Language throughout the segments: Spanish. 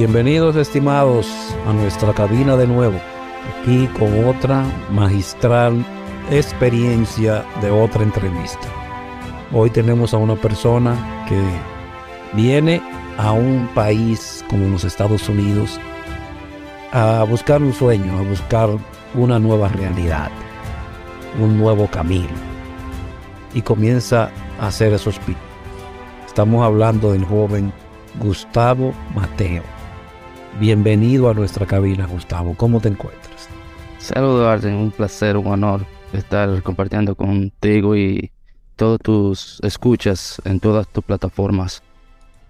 Bienvenidos estimados a nuestra cabina de nuevo, aquí con otra magistral experiencia de otra entrevista. Hoy tenemos a una persona que viene a un país como los Estados Unidos a buscar un sueño, a buscar una nueva realidad, un nuevo camino y comienza a hacer esos picos. Estamos hablando del joven Gustavo Mateo. Bienvenido a nuestra cabina, Gustavo. ¿Cómo te encuentras? Saludos, Arden. Un placer, un honor estar compartiendo contigo y todos tus escuchas en todas tus plataformas.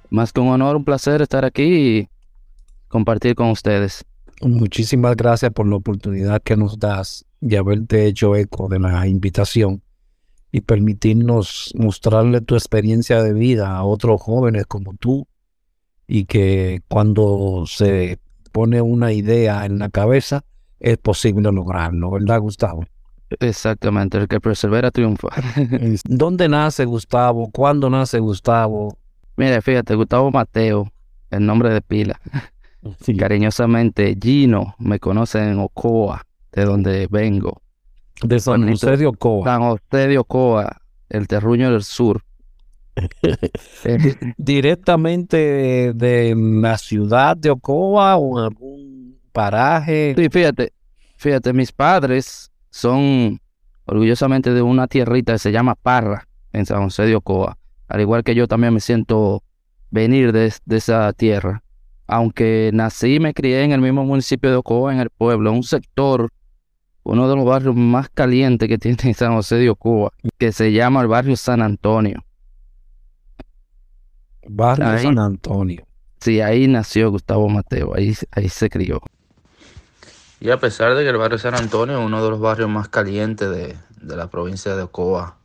Más que un honor, un placer estar aquí y compartir con ustedes. Muchísimas gracias por la oportunidad que nos das de haberte hecho eco de la invitación y permitirnos mostrarle tu experiencia de vida a otros jóvenes como tú y que cuando se pone una idea en la cabeza es posible lograrlo, ¿verdad, Gustavo? Exactamente, el que persevera triunfa. ¿Dónde nace Gustavo? ¿Cuándo nace Gustavo? Mira, fíjate, Gustavo Mateo, el nombre de pila. Cariñosamente, Gino, me conocen en Ocoa, de donde vengo. De San José de Ocoa. San José de Ocoa, el terruño del sur. Directamente de, la ciudad de Ocoa o algún paraje. Sí, fíjate, fíjate, mis padres son orgullosamente de una tierrita que se llama Parra, en San José de Ocoa. Al igual que yo también me siento venir de, esa tierra. Aunque nací y me crié en el mismo municipio de Ocoa, en el pueblo, un sector, uno de los barrios más calientes que tiene San José de Ocoa, que se llama el barrio San Antonio. Barrio San Antonio. Sí, ahí nació Gustavo Mateo, ahí, ahí se crió. Y a pesar de que el barrio San Antonio es uno de los barrios más calientes de, la provincia de Ocoa,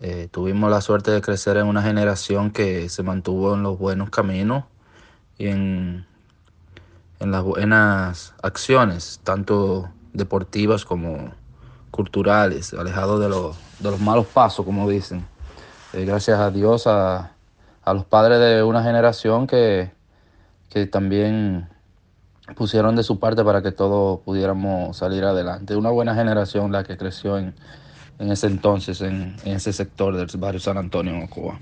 eh, tuvimos la suerte de crecer en una generación que se mantuvo en los buenos caminos y en, en las buenas acciones, tanto deportivas como culturales, alejados de, los, de los malos pasos, como dicen. Eh, gracias a Dios, a, a los padres de una generación que, que también pusieron de su parte para que todos pudiéramos salir adelante. Una buena generación la que creció en, en ese entonces, en, ese sector del barrio San Antonio, en Cuba.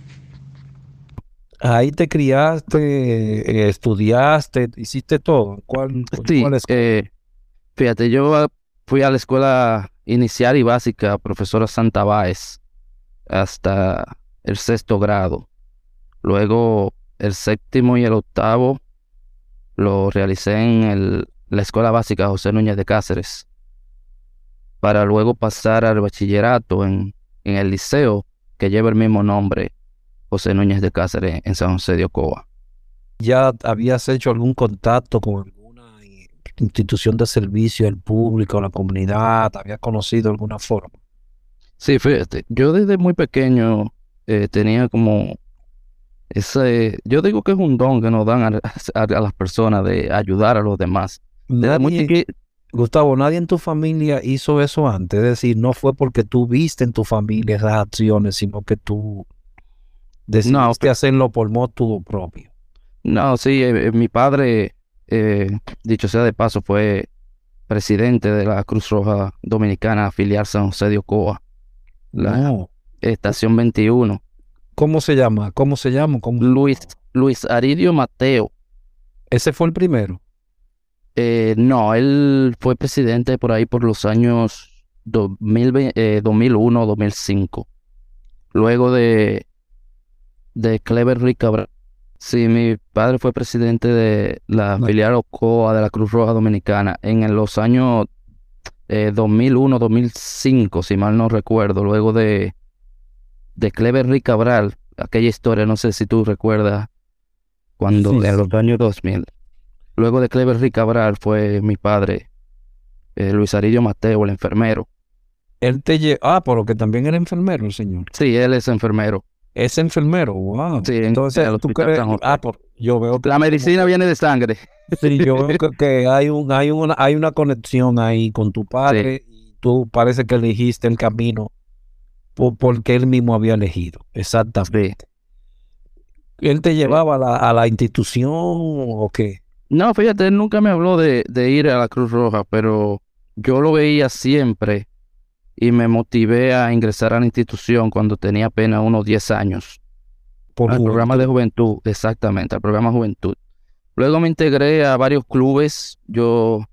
Ahí te criaste, eh, estudiaste, hiciste todo. ¿Cuál, sí, eh, fíjate, yo fui a la escuela inicial y básica, profesora Santa Báez, hasta el sexto grado. Luego el séptimo y el octavo lo realicé en la Escuela Básica José Núñez de Cáceres. para luego pasar al bachillerato en, en el liceo que lleva el mismo nombre, José Núñez de Cáceres, en San José de Ocoa. ¿Ya habías hecho algún contacto con alguna institución de servicio al público, a la comunidad? ¿Habías conocido alguna forma? Sí, fíjate, yo desde muy pequeño eh, tenía como ese, yo digo que es un don que nos dan a, a- a las personas de ayudar a los demás. Muy Gustavo, nadie en tu familia hizo eso antes. Es decir, no fue porque tú viste en tu familia esas acciones, sino que tú decidiste hacerlo por modo propio. No, sí, eh, eh, mi padre, eh, dicho sea de paso, fue presidente de la Cruz Roja Dominicana afiliar San José de Ocoa, la No. estación 21. ¿Cómo se llama? ¿Cómo se llama? ¿Cómo- Luis, Luis Aridio Mateo. Ese fue el primero. Eh, no, él fue presidente por ahí por los años 2020, eh, 2001, 2005. Luego de, de Clever Rick Cabral. Sí, mi padre fue presidente de la No. filial Ocoa de la Cruz Roja Dominicana en los años eh, 2001, 2005, si mal no recuerdo. Luego de, de Clever Rick Cabral, aquella historia, no sé si tú recuerdas, cuando Sí, en sí. los años 2000. Luego de Clever Rick Cabral fue mi padre, eh, Luis Aridio Mateo, el enfermero. Él te lle- Ah, pero que también era enfermero el señor. Sí, él es enfermero. Es enfermero, wow. Sí, en- Entonces, en tú crees... Ah, pero yo veo La medicina viene de sangre. Sí, yo veo que, que hay un, hay una, hay una conexión ahí con tu padre y tú parece que elegiste el camino po- porque él mismo había elegido. Exactamente. ¿Él te llevaba a la, a la institución o qué? No, fíjate, él nunca me habló de, de ir a la Cruz Roja, pero yo lo veía siempre y me motivé a ingresar a la institución cuando tenía apenas unos 10 años. Por al juventud. programa de juventud, exactamente, al programa juventud. Luego me integré a varios clubes. Yo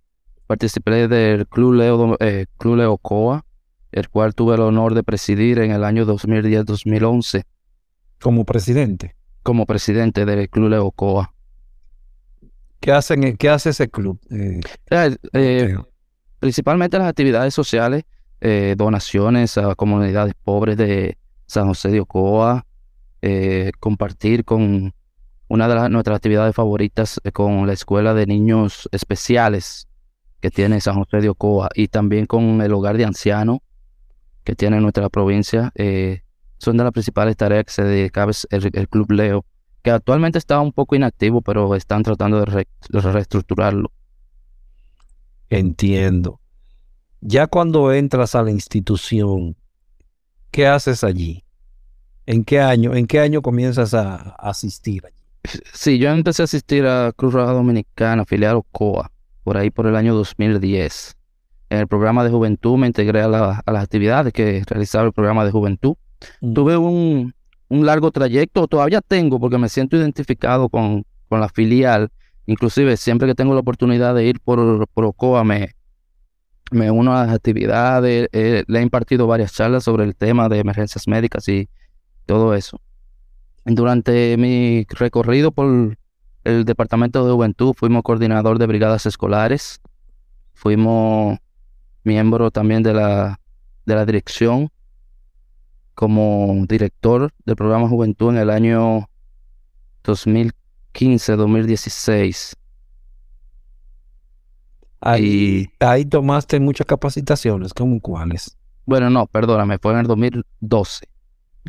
participé del Club Leo, eh, Club Leo Coa, el cual tuve el honor de presidir en el año 2010-2011 como presidente. como presidente del Club Leo Coa. ¿Qué, hacen, ¿Qué hace ese club? Eh, Eh, eh, principalmente las actividades sociales, donaciones a comunidades pobres de San José de Ocoa, compartir con una de las, nuestras actividades favoritas con la Escuela de Niños Especiales que tiene San José de Ocoa y también con el Hogar de Ancianos que tiene nuestra provincia. eh, son de las principales tareas que se dedicaba el, el Club Leo, que actualmente está un poco inactivo, pero están tratando de, re- de reestructurarlo. Entiendo. Ya cuando entras a la institución, ¿qué haces allí? ¿En qué año, en qué año comienzas a, a asistir allí? Sí, yo empecé a asistir a Cruz Roja Dominicana, filial Ocoa, por ahí por el año 2010. En el programa de juventud me integré a, la- a las actividades que realizaba el programa de juventud. Mm. Tuve un, un largo trayecto, todavía tengo, porque me siento identificado con, con la filial. Inclusive, siempre que tengo la oportunidad de ir por, por Ocoa, me, me uno a las actividades. eh, le he impartido varias charlas sobre el tema de emergencias médicas y todo eso. Durante mi recorrido por el Departamento de Juventud, fuimos coordinador de brigadas escolares, fuimos miembro también de la, de la dirección como director del programa Juventud en el año 2015-2016. Ahí, ahí tomaste muchas capacitaciones, ¿cómo cuáles? Bueno, no, perdóname, fue en el 2012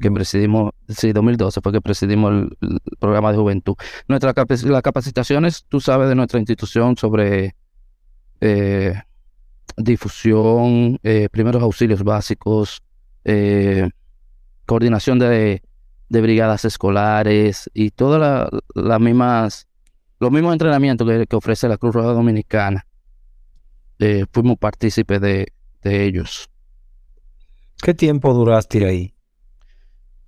que presidimos, sí, 2012 fue que presidimos el, el programa de juventud. Nuestra capac- las capacitaciones, tú sabes de nuestra institución sobre eh, difusión, eh, primeros auxilios básicos, eh, coordinación de, de brigadas escolares y todas la- las mismas, los mismos entrenamientos que, que ofrece la Cruz Roja Dominicana. Eh, fuimos partícipes de, de ellos. ¿Qué tiempo duraste ahí?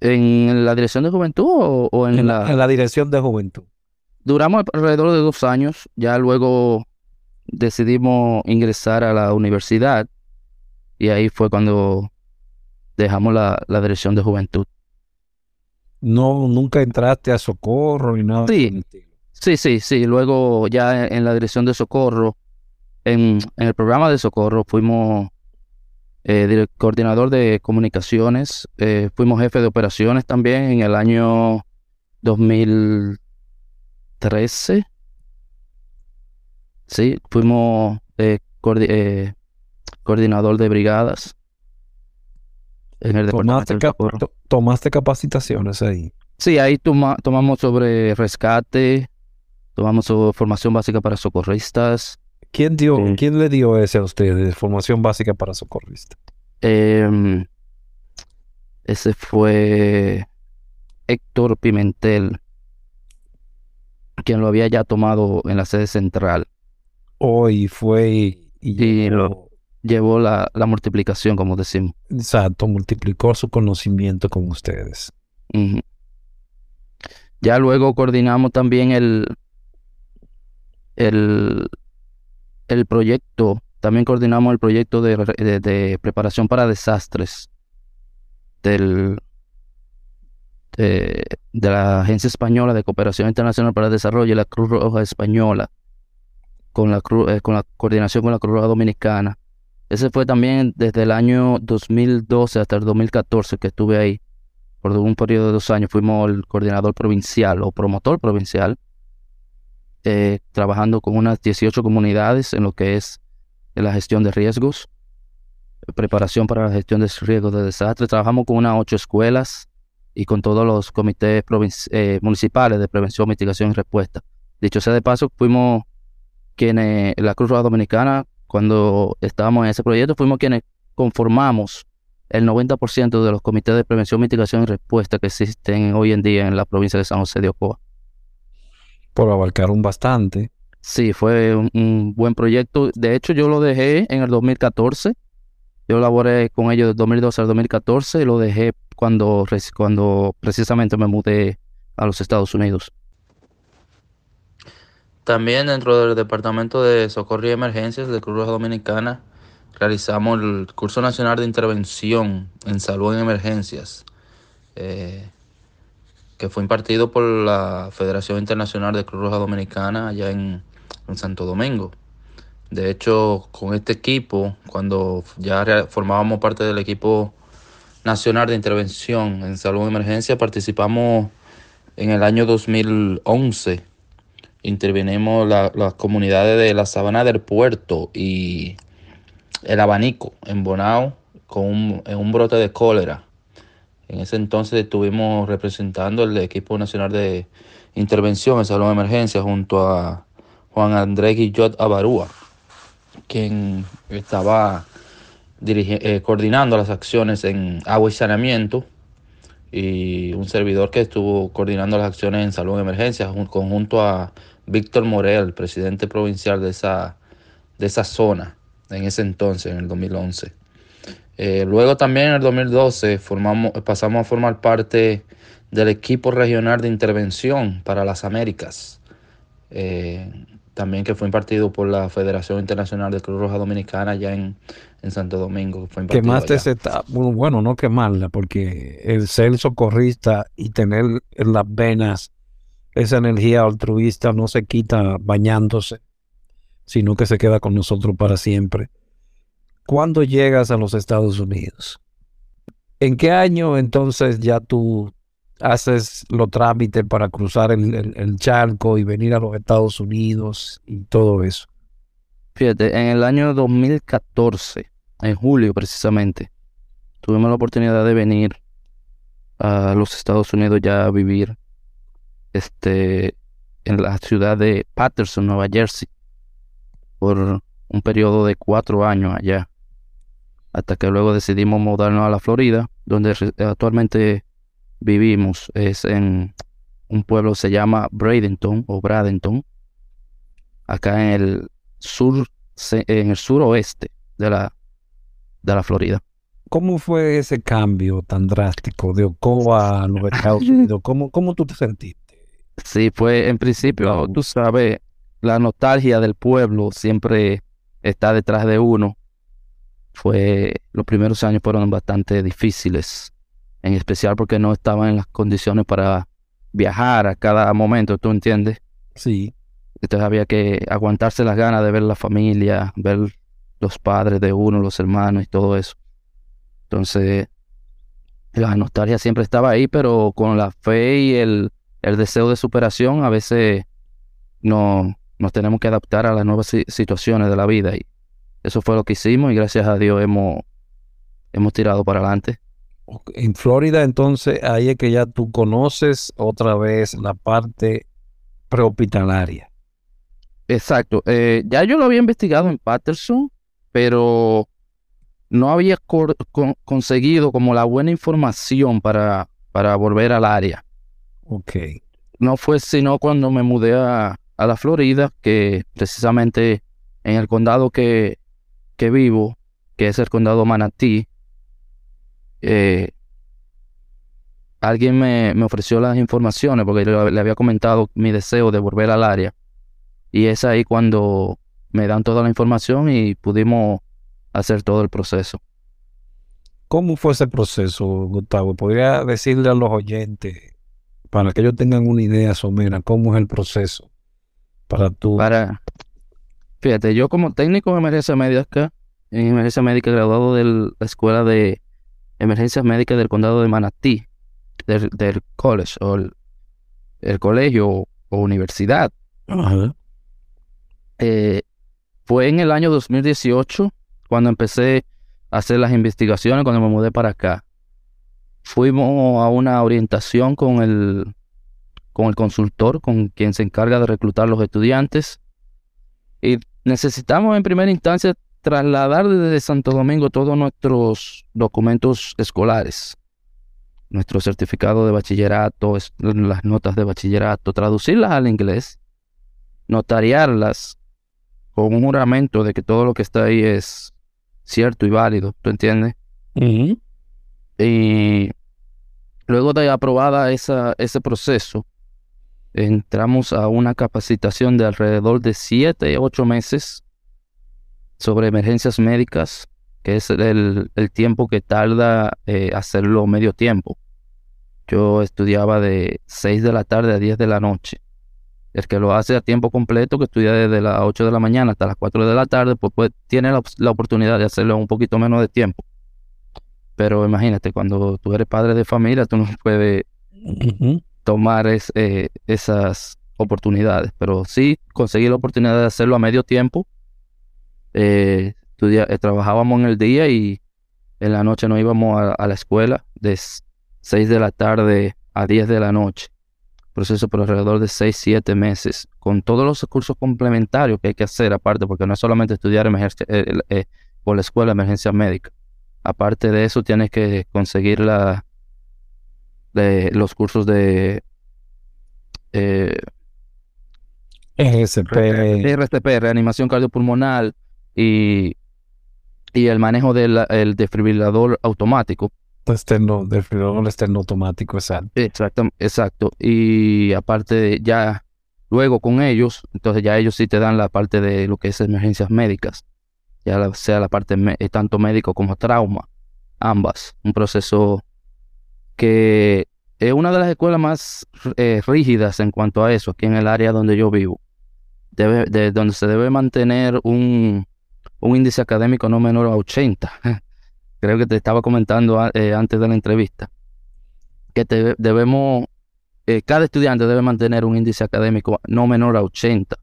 ¿En la dirección de juventud o, o en, En la... la, en la dirección de juventud. Duramos alrededor de dos años, ya luego decidimos ingresar a la universidad y ahí fue cuando dejamos la, la dirección de juventud. No, nunca entraste a socorro ni nada. Sí. Sí, sí, sí, luego ya en, en la dirección de socorro, en, en el programa de socorro fuimos eh, coordinador de comunicaciones. Eh, fuimos jefe de operaciones también en el año 2013. Sí, fuimos eh, coordinador de brigadas. En el ¿Tomaste, ¿Tomaste capacitaciones ahí? Sí, ahí tomamos sobre rescate, tomamos sobre formación básica para socorristas, ¿Quién, dio, ¿Quién le dio ese a ustedes, formación básica para socorrista? Em, ese fue Héctor Pimentel, quien lo había ya tomado en la sede central. Hoy fue y, llevó la, multiplicación, como decimos. Exacto, multiplicó su conocimiento con ustedes. Ya luego coordinamos también el, el, el proyecto, también coordinamos el proyecto de, preparación para desastres del, de, la Agencia Española de Cooperación Internacional para el Desarrollo y la Cruz Roja Española, con la, eh, con la coordinación con la Cruz Roja Dominicana. Ese fue también desde el año 2012 hasta el 2014 que estuve ahí. Por un periodo de dos años fuimos el coordinador provincial o promotor provincial eh, trabajando con unas 18 comunidades en lo que es la gestión de riesgos, preparación para la gestión de riesgos de desastre. Trabajamos con unas ocho escuelas y con todos los comités eh, municipales de prevención, mitigación y respuesta. Dicho sea de paso, fuimos quienes, la Cruz Roja Dominicana, cuando estábamos en ese proyecto, fuimos quienes conformamos el 90% de los comités de prevención, mitigación y respuesta que existen hoy en día en la provincia de San José de Ocoa por abarcar un bastante. Sí, fue un, buen proyecto. De hecho, yo lo dejé en el 2014. Yo laboré con ellos del 2012 al 2014 y lo dejé cuando, cuando precisamente me mudé a los Estados Unidos. También dentro del Departamento de Socorro y Emergencias de Cruz Roja Dominicana realizamos el curso nacional de intervención en salud en emergencias. Eh, que fue impartido por la Federación Internacional de Cruz Roja Dominicana allá en, Santo Domingo. De hecho, con este equipo, cuando ya formábamos parte del equipo nacional de intervención en salud de emergencia, participamos en el año 2011. Intervinimos las comunidades de la Sabana del Puerto y el Abanico en Bonao con un brote de cólera. En ese entonces estuvimos representando el equipo nacional de intervención en salud de emergencia junto a Juan Andrés Guillot Abarúa, quien estaba eh, coordinando las acciones en agua y saneamiento y un servidor que estuvo coordinando las acciones en salud de emergencia junto a Víctor Morel, presidente provincial de esa, de esa zona en ese entonces, en el 2011. Eh, luego también en el 2012 formamos, pasamos a formar parte del equipo regional de intervención para las Américas, eh, también que fue impartido por la Federación Internacional de Cruz Roja Dominicana allá en, Santo Domingo. Fue Quemaste esa etapa, bueno, no quemarla, porque el ser socorrista y tener en las venas esa energía altruista no se quita bañándose, sino que se queda con nosotros para siempre. ¿Cuándo llegas a los Estados Unidos? ¿En qué año entonces ya tú haces los trámites para cruzar el, charco y venir a los Estados Unidos y todo eso? Fíjate, en el año 2014, en julio precisamente, tuvimos la oportunidad de venir a los Estados Unidos ya a vivir este, en la ciudad de Patterson, Nueva Jersey, por un periodo de cuatro años allá hasta que luego decidimos mudarnos a la Florida, donde actualmente vivimos. Es en un pueblo que se llama Bradenton o Bradenton, acá en el sur, en el suroeste de la, de la Florida. ¿Cómo fue ese cambio tan drástico de Ocoa a los Estados Unidos? ¿Cómo, ¿Cómo tú te sentiste? Sí, fue en principio, tú sabes, la nostalgia del pueblo siempre está detrás de uno fue, los primeros años fueron bastante difíciles, en especial porque no estaban en las condiciones para viajar a cada momento, ¿tú entiendes? Sí. Entonces había que aguantarse las ganas de ver la familia, ver los padres de uno, los hermanos y todo eso. Entonces, la nostalgia siempre estaba ahí, pero con la fe y el, el deseo de superación, a veces no, nos tenemos que adaptar a las nuevas situaciones de la vida. Y eso fue lo que hicimos y gracias a Dios hemos, hemos tirado para adelante. En Florida, entonces, ahí es que ya tú conoces otra vez la parte prehospitalaria. Exacto. Eh, ya yo lo había investigado en Patterson, pero no había conseguido como la buena información para, para volver al área. Ok. No fue sino cuando me mudé a, a la Florida, que precisamente en el condado que, que vivo, que es el condado Manatí, eh, alguien me, me, ofreció las informaciones porque le, había comentado mi deseo de volver al área. Y es ahí cuando me dan toda la información y pudimos hacer todo el proceso. ¿Cómo fue ese proceso, Gustavo? ¿Podría decirle a los oyentes, para que ellos tengan una idea somera, cómo es el proceso para tú? Para, fíjate, yo como técnico de emergencia médica, en emergencia médica graduado de la Escuela de Emergencias Médicas del Condado de Manatí, del, college o el, colegio o, universidad. Eh, fue en el año 2018 cuando empecé a hacer las investigaciones, cuando me mudé para acá. Fuimos a una orientación con el, con el consultor, con quien se encarga de reclutar los estudiantes. Y necesitamos en primera instancia trasladar desde Santo Domingo todos nuestros documentos escolares, nuestro certificado de bachillerato, las notas de bachillerato, traducirlas al inglés, notariarlas con un juramento de que todo lo que está ahí es cierto y válido, ¿tú entiendes? Y luego de aprobada esa, ese proceso, entramos a una capacitación de alrededor de siete, ocho meses sobre emergencias médicas, que es el, tiempo que tarda eh, hacerlo medio tiempo. Yo estudiaba de 6 de la tarde a 10 de la noche. El que lo hace a tiempo completo, que estudia desde las 8 de la mañana hasta las 4 de la tarde, pues, pues tiene la, oportunidad de hacerlo un poquito menos de tiempo. Pero imagínate, cuando tú eres padre de familia, tú no puedes tomar eh, esas oportunidades. Pero sí conseguí la oportunidad de hacerlo a medio tiempo eh, eh, trabajábamos en el día y en la noche nos íbamos a, la escuela de 6 de la tarde a 10 de la noche. Proceso por alrededor de 6, 7 meses, con todos los cursos complementarios que hay que hacer aparte, porque no es solamente estudiar emergencia, eh, por la escuela de emergencia médica. Aparte de eso, tienes que conseguir la, los cursos de. RCP, reanimación cardiopulmonar, y, y el manejo del el desfibrilador automático. Externo, desfibrilador externo automático, exacto. Exacto, exacto. Y aparte, ya luego con ellos, entonces ya ellos sí te dan la parte de lo que es emergencias médicas, ya sea la parte eh, tanto médico como trauma, ambas. Un proceso que es una de las escuelas más eh, rígidas en cuanto a eso, aquí en el área donde yo vivo, debe, de, donde se debe mantener un, un índice académico no menor a 80. Creo que te estaba comentando eh, antes de la entrevista. Que debemos, eh, cada estudiante debe mantener un índice académico no menor a 80.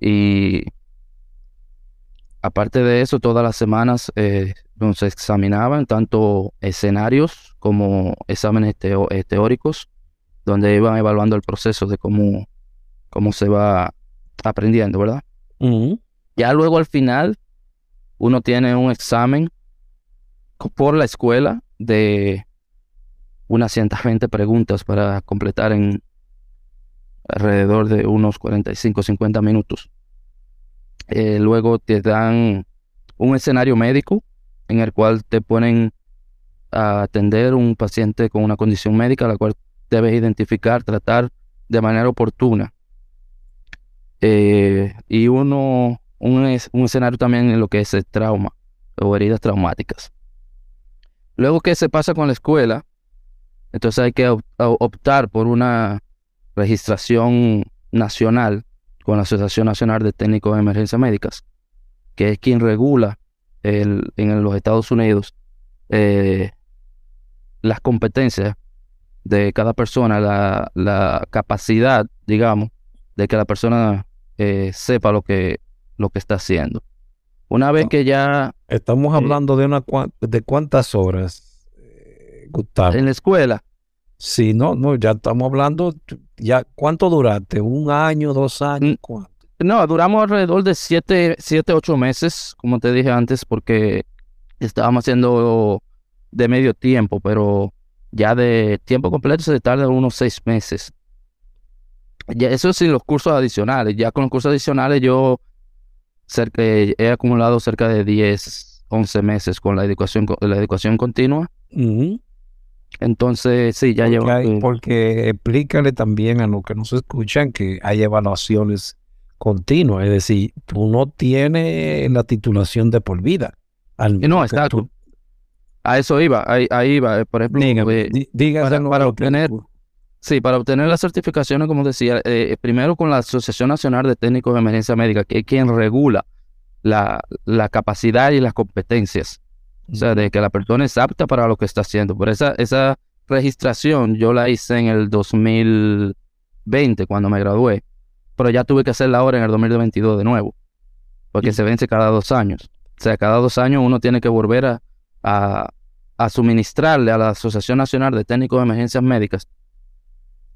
Y aparte de eso, todas las semanas eh, nos examinaban tanto escenarios como exámenes teóricos, donde iban evaluando el proceso de cómo, cómo se va aprendiendo, ¿verdad? Ya luego al final uno tiene un examen por la escuela de unas 120 preguntas para completar en alrededor de unos 45, 50 minutos. Eh, luego te dan un escenario médico en el cual te ponen a atender un paciente con una condición médica, la cual debes identificar, tratar de manera oportuna. Eh, y uno un, escenario también en lo que es el trauma o heridas traumáticas. Luego que se pasa con la escuela, entonces hay que optar por una registración nacional con la Asociación Nacional de Técnicos de Emergencias Médicas, que es quien regula el, en los Estados Unidos eh, las competencias de cada persona, la, la capacidad, digamos, de que la persona eh, sepa lo que, lo que está haciendo. Una vez que ya... Estamos hablando de una de cuántas horas, Gustavo. En la escuela. Sí, no, no, ya estamos hablando, ya, ¿cuánto duraste? ¿Un año, dos años? No, duramos alrededor de siete, siete, ocho meses, como te dije antes, porque estábamos haciendo de medio tiempo, pero ya de tiempo completo se tarda unos seis meses. Ya, eso sí, los cursos adicionales. Ya con los cursos adicionales yo cerca, he acumulado cerca de 10, 11 meses con la educación, la educación continua. Entonces, sí, ya llevo. porque explícale también a los que nos escuchan que hay evaluaciones continuas, es decir, tú no tienes la titulación de por vida. no, exacto. A eso iba, ahí, iba. Eh, por ejemplo, eh, para, obtener, sí, para obtener las certificaciones, como decía, eh, primero con la Asociación Nacional de Técnicos de Emergencia Médica, que es quien regula la, la capacidad y las competencias o sea, de que la persona es apta para lo que está haciendo. Por esa, esa registración yo la hice en el 2020 cuando me gradué, pero ya tuve que hacerla ahora en el 2022 de nuevo, porque se vence cada dos años. O sea, cada dos años uno tiene que volver a, a, a suministrarle a la Asociación Nacional de Técnicos de Emergencias Médicas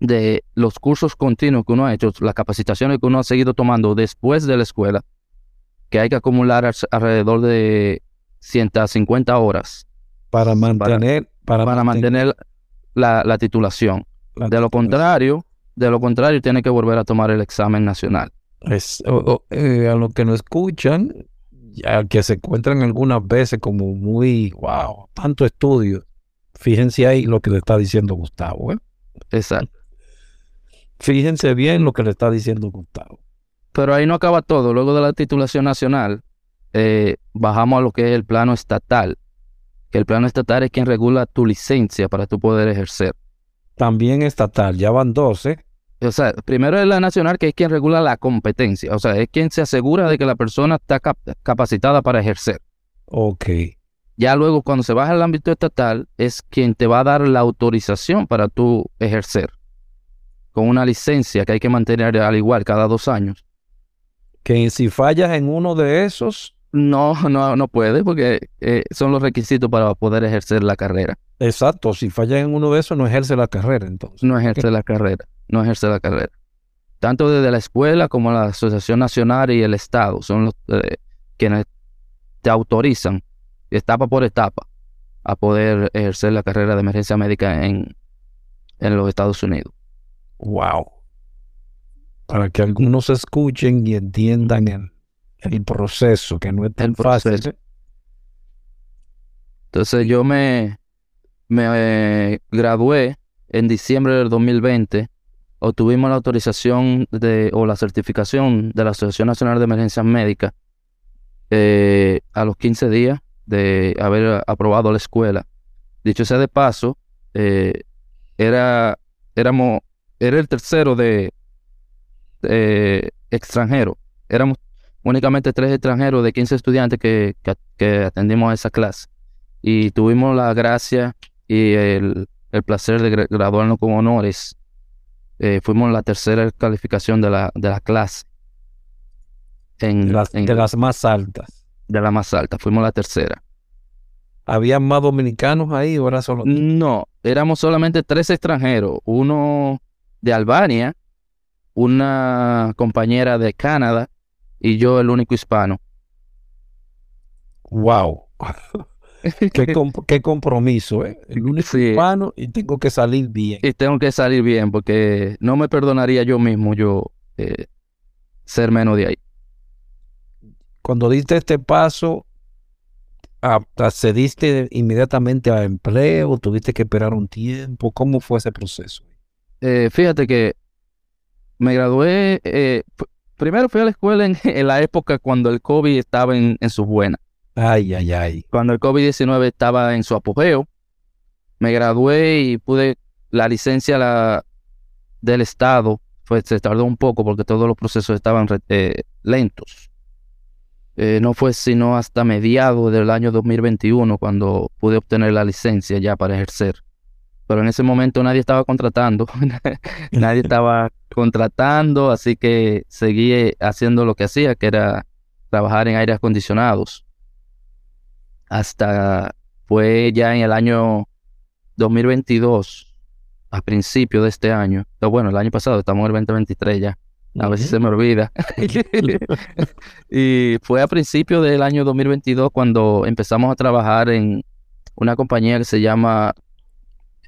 de los cursos continuos que uno ha hecho, las capacitaciones que uno ha seguido tomando después de la escuela, que hay que acumular alrededor de 150 horas. Para mantener, para, mantener, la, titulación. de lo contrario, de lo contrario, tiene que volver a tomar el examen nacional. Es, eh, a lo que no escuchan, ya que se encuentran algunas veces como muy, wow, tanto estudio. Fíjense ahí lo que le está diciendo Gustavo. ¿eh? Exacto. Fíjense bien lo que le está diciendo Gustavo. Pero ahí no acaba todo. Luego de la titulación nacional, eh, bajamos a lo que es el plano estatal, que el plano estatal es quien regula tu licencia para tú poder ejercer. También estatal, ya van 12. O sea, primero es la nacional, que es quien regula la competencia, o sea, es quien se asegura de que la persona está capacitada para ejercer. Ok. Ya luego, cuando se baja al ámbito estatal, es quien te va a dar la autorización para tú ejercer, con una licencia que hay que mantener al igual cada dos años. Que si fallas en uno de esos, no, no, no puede porque eh, son los requisitos para poder ejercer la carrera. Exacto, si falla en uno de esos no ejerce la carrera entonces. No ejerce la carrera, no ejerce la carrera. Tanto desde la escuela como la Asociación Nacional y el Estado son los eh, quienes te autorizan etapa por etapa a poder ejercer la carrera de emergencia médica en, en los Estados Unidos. Wow. Para que algunos escuchen y entiendan el, el proceso, que no es tan fácil. Entonces yo me, me eh, gradué en diciembre del 2020, obtuvimos la autorización de, o la certificación de la Asociación Nacional de Emergencias Médicas eh, a los 15 días de haber aprobado la escuela. Dicho sea de paso, eh, era, éramos, era el tercero de extranjero. Éramos únicamente tres extranjeros de 15 estudiantes que, que, atendimos a esa clase. Y tuvimos la gracia y el, placer de graduarnos con honores. Eh, fuimos la tercera calificación de la, de la clase. En, las, de las más altas. De la más alta, fuimos la tercera. ¿Había más dominicanos ahí o era solo? No, éramos solamente tres extranjeros. Uno de Albania, una compañera de Canadá y yo el único hispano. Wow. qué, compromiso, ¿eh? El único hispano y tengo que salir bien. Y tengo que salir bien porque no me perdonaría yo mismo yo eh, ser menos de ahí. Cuando diste este paso, ¿accediste inmediatamente a empleo? ¿Tuviste que esperar un tiempo? ¿Cómo fue ese proceso? Eh, fíjate que me gradué, eh, Primero fui a la escuela en, la época cuando el COVID estaba en, su buena. Ay, ay, ay. Cuando el COVID-19 estaba en su apogeo. Me gradué y pude, la licencia la, del Estado, pues se tardó un poco porque todos los procesos estaban eh, lentos. Eh, no fue sino hasta mediados del año 2021 cuando pude obtener la licencia ya para ejercer. Pero en ese momento nadie estaba contratando, nadie estaba contratando, así que seguí haciendo lo que hacía, que era trabajar en aires acondicionados. Hasta fue ya en el año 2022, a principio de este año, bueno, el año pasado, estamos en el 2023 ya, a veces se me olvida. y fue a principio del año 2022 cuando empezamos a trabajar en una compañía que se llama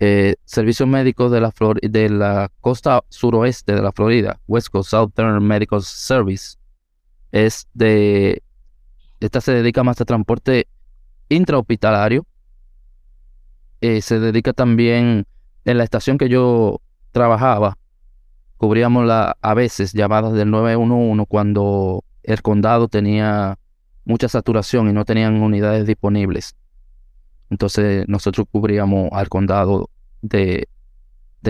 eh, Servicios Médicos de la, de la costa suroeste de la Florida, West Coast Southern Medical Service. Es esta se dedica más a transporte intrahospitalario. Eh, se dedica también en la estación que yo trabajaba, cubríamos la, a veces llamadas del 911 cuando el condado tenía mucha saturación y no tenían unidades disponibles. Entonces nosotros cubríamos al condado de,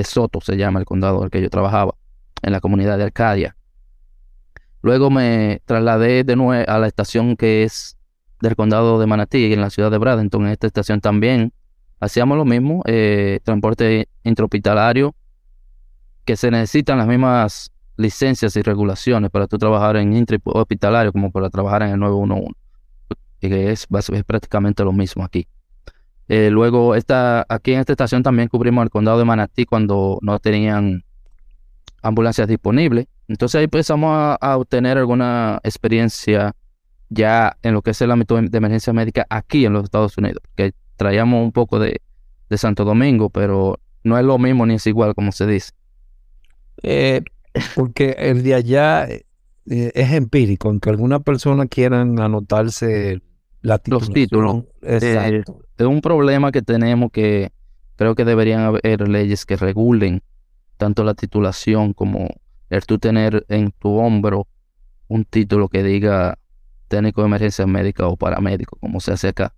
Soto, se llama el condado el que yo trabajaba, en la comunidad de Arcadia. Luego me trasladé de nuevo a la estación que es del condado de Manatí, en la ciudad de Bradenton. En esta estación también hacíamos lo mismo, eh, transporte intrahospitalario que se necesitan las mismas licencias y regulaciones para tú trabajar en intra hospitalario como para trabajar en el 911. Que es prácticamente lo mismo aquí. Eh, luego, esta, aquí en esta estación también cubrimos el condado de Manatí cuando no tenían ambulancias disponibles. Entonces ahí empezamos a, obtener alguna experiencia ya en lo que es el ámbito de emergencia médica aquí en los Estados Unidos. Que traíamos un poco de, Santo Domingo, pero no es lo mismo ni es igual como se dice. Eh, porque el de allá eh, es empírico, aunque algunas personas quieran anotarse la los títulos. Eh, es un problema que tenemos que creo que deberían haber leyes que regulen tanto la titulación como el tú tener en tu hombro un título que diga técnico de emergencia médica o paramédico, como se hace acá.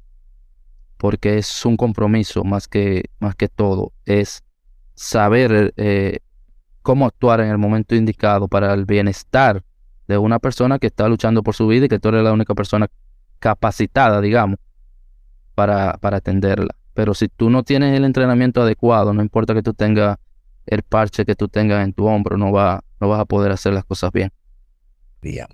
Porque es un compromiso más que, más que todo. Es saber eh, cómo actuar en el momento indicado para el bienestar de una persona que está luchando por su vida y que tú eres la única persona capacitada, digamos, para, para atenderla. Pero si tú no tienes el entrenamiento adecuado, no importa que tú tengas el parche que tú tengas en tu hombro, no, va, no vas a poder hacer las cosas bien.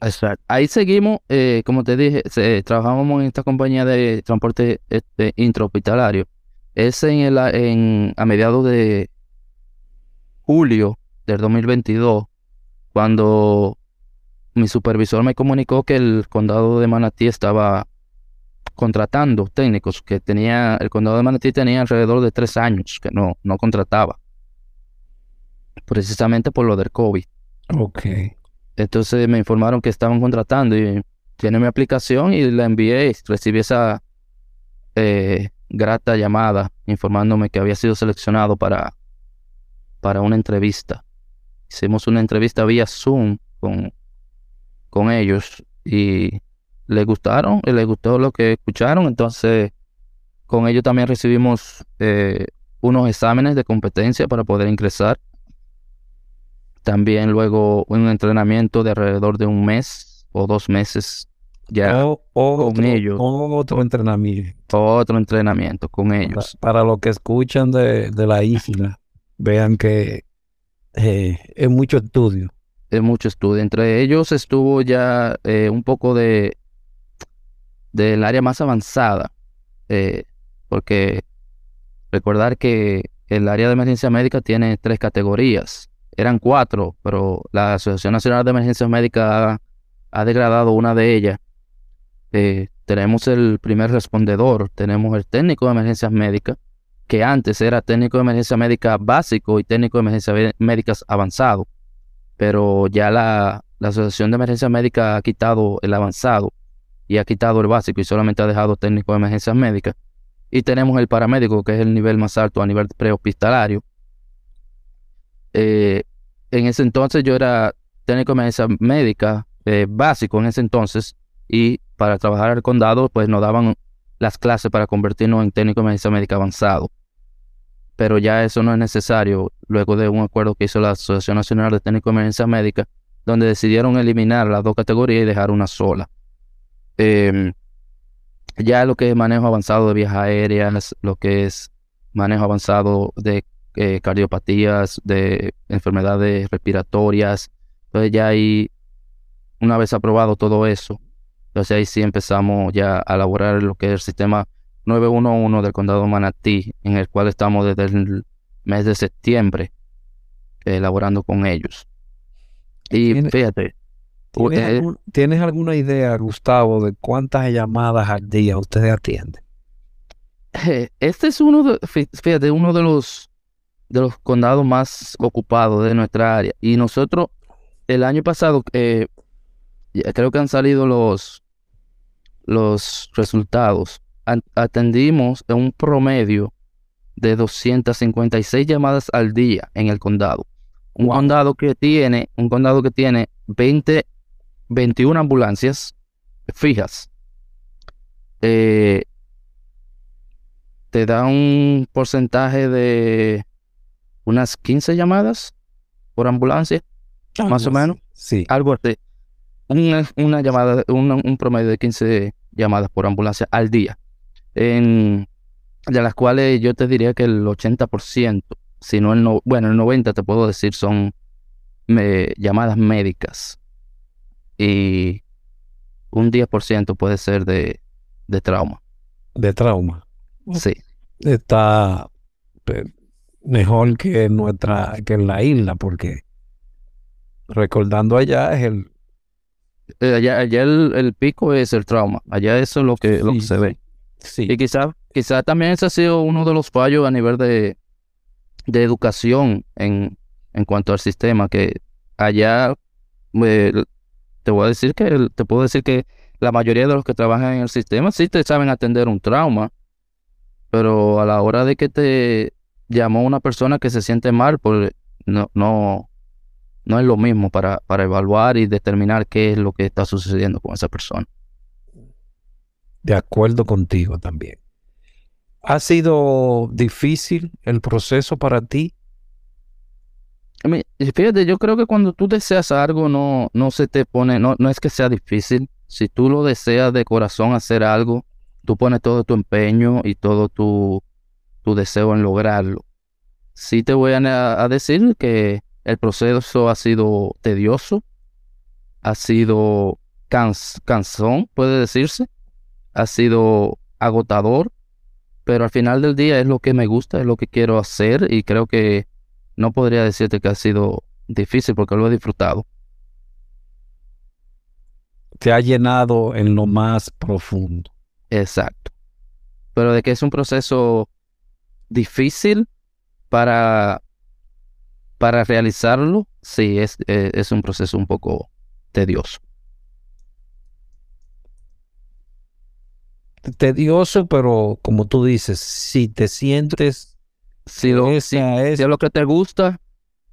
Exacto. Ahí seguimos, eh, como te dije, trabajamos en esta compañía de transporte este, intrahospitalario. Es en el, en, a mediados de julio del 2022, cuando mi supervisor me comunicó que el condado de Manatí estaba contratando técnicos, que tenía, el condado de Manatí tenía alrededor de tres años que no, no contrataba, precisamente por lo del COVID. Ok. Entonces me informaron que estaban contratando y tiene mi aplicación y la envié recibí esa eh, grata llamada informándome que había sido seleccionado para, para una entrevista hicimos una entrevista vía Zoom con, con ellos y les gustaron, y les gustó lo que escucharon, entonces con ellos también recibimos eh, unos exámenes de competencia para poder ingresar. También luego un entrenamiento de alrededor de un mes o dos meses ya con ellos. Otro entrenamiento. Otro entrenamiento con ellos. Para, para los que escuchan de, de la isla, vean que eh, es mucho estudio. Es mucho estudio. Entre ellos estuvo ya eh, un poco de del área más avanzada, eh, porque recordar que el área de emergencia médica tiene tres categorías. Eran cuatro, pero la Asociación Nacional de Emergencias Médicas ha, degradado una de ellas. tenemos el primer respondedor, tenemos el técnico de emergencias médicas, que antes era técnico de emergencia médica básico y técnico de emergencia médicas avanzado, pero ya la, Asociación de Emergencia Médica ha quitado el avanzado y ha quitado el básico y solamente ha dejado técnico de emergencias médicas. Y tenemos el paramédico, que es el nivel más alto a nivel prehospitalario. Eh, en ese entonces yo era técnico de emergencia médica eh, básico en ese entonces y para trabajar al condado pues nos daban las clases para convertirnos en técnico de emergencia médica avanzado pero ya eso no es necesario luego de un acuerdo que hizo la Asociación Nacional de Técnicos de Emergencia Médica, donde decidieron eliminar las dos categorías y dejar una sola. Em, ya lo que es manejo avanzado de vías aéreas, lo que es manejo avanzado de eh, cardiopatías, de enfermedades respiratorias. Entonces ya ahí, una vez aprobado todo eso, entonces ahí sí empezamos ya a elaborar lo que es el sistema 911 del condado Manatí, en el cual estamos desde el mes de septiembre elaborando con ellos. Y fíjate. Eh, ¿tienes, alguna idea, Gustavo, de cuántas llamadas al día ustedes atienden? Este es uno de, fíjate, uno de los de los condados más ocupados de nuestra área. Y nosotros, el año pasado, eh, creo que han salido los, los resultados. Atendimos en un promedio de 256 llamadas al día en el condado. Un condado que tiene, un condado que tiene 20, 21 ambulancias fijas. Eh, te da un porcentaje de unas 15 llamadas por ambulancia, más o menos. Sí. Algo así. Una, una llamada, un promedio de 15 llamadas por ambulancia al día. En, de las cuales yo te diría que el 80%, si no el no, bueno, el 90% te puedo decir son llamadas médicas. Y un 10% puede ser de, de trauma. De trauma. Sí. Está mejor que nuestra, que en la isla, porque recordando allá es el eh, allá, allá el, pico es el trauma, allá eso es lo que, lo que se ve. Y quizás quizá también ese ha sido uno de los fallos a nivel de, de educación en, en cuanto al sistema, que allá eh, te voy a decir que te puedo decir que la mayoría de los que trabajan en el sistema sí te saben atender un trauma, pero a la hora de que te llamó una persona que se siente mal, pues no, no, no es lo mismo para, para evaluar y determinar qué es lo que está sucediendo con esa persona. De acuerdo contigo también. ¿Ha sido difícil el proceso para ti? Fíjate, yo creo que cuando tú deseas algo no, no se te pone, no, no es que sea difícil. Si tú lo deseas de corazón hacer algo, tú pones todo tu empeño y todo tu, tu deseo en lograrlo. Sí te voy a, decir que el proceso ha sido tedioso, ha sido cansón, puede decirse, ha sido agotador, pero al final del día es lo que me gusta, es lo que quiero hacer y creo que no podría decirte que ha sido difícil porque lo he disfrutado. Te ha llenado en lo más profundo. Exacto. Pero de que es un proceso difícil para, para realizarlo, sí, es, eh, es un proceso un poco tedioso. Tedioso, pero como tú dices, si te sientes si lo, si, es... lo que te gusta,